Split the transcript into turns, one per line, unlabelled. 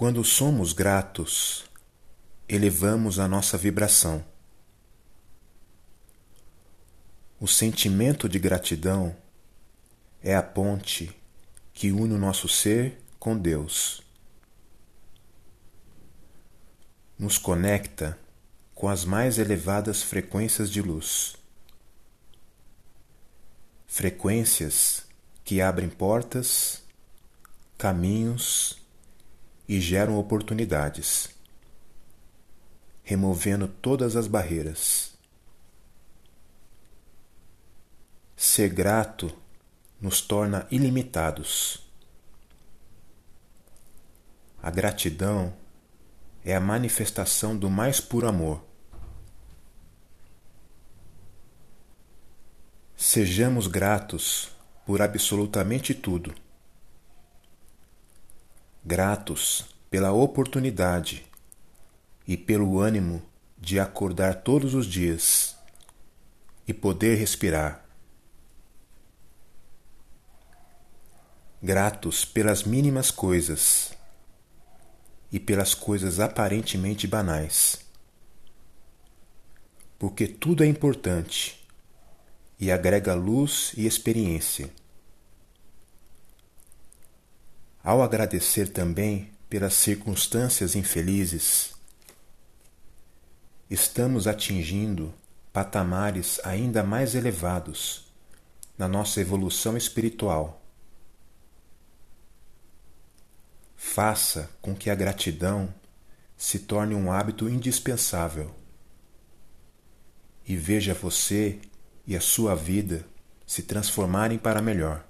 Quando somos gratos, elevamos a nossa vibração. O sentimento de gratidão é a ponte que une o nosso ser com Deus. Nos conecta com as mais elevadas frequências de luz. Frequências que abrem portas, caminhos e geram oportunidades, removendo todas as barreiras. Ser grato nos torna ilimitados. A gratidão é a manifestação do mais puro amor. Sejamos gratos por absolutamente tudo. Gratos pela oportunidade e pelo ânimo de acordar todos os dias e poder respirar. Gratos pelas mínimas coisas e pelas coisas aparentemente banais. Porque tudo é importante e agrega luz e experiência. Ao agradecer também pelas circunstâncias infelizes, estamos atingindo patamares ainda mais elevados na nossa evolução espiritual. Faça com que a gratidão se torne um hábito indispensável e veja você e a sua vida se transformarem para melhor.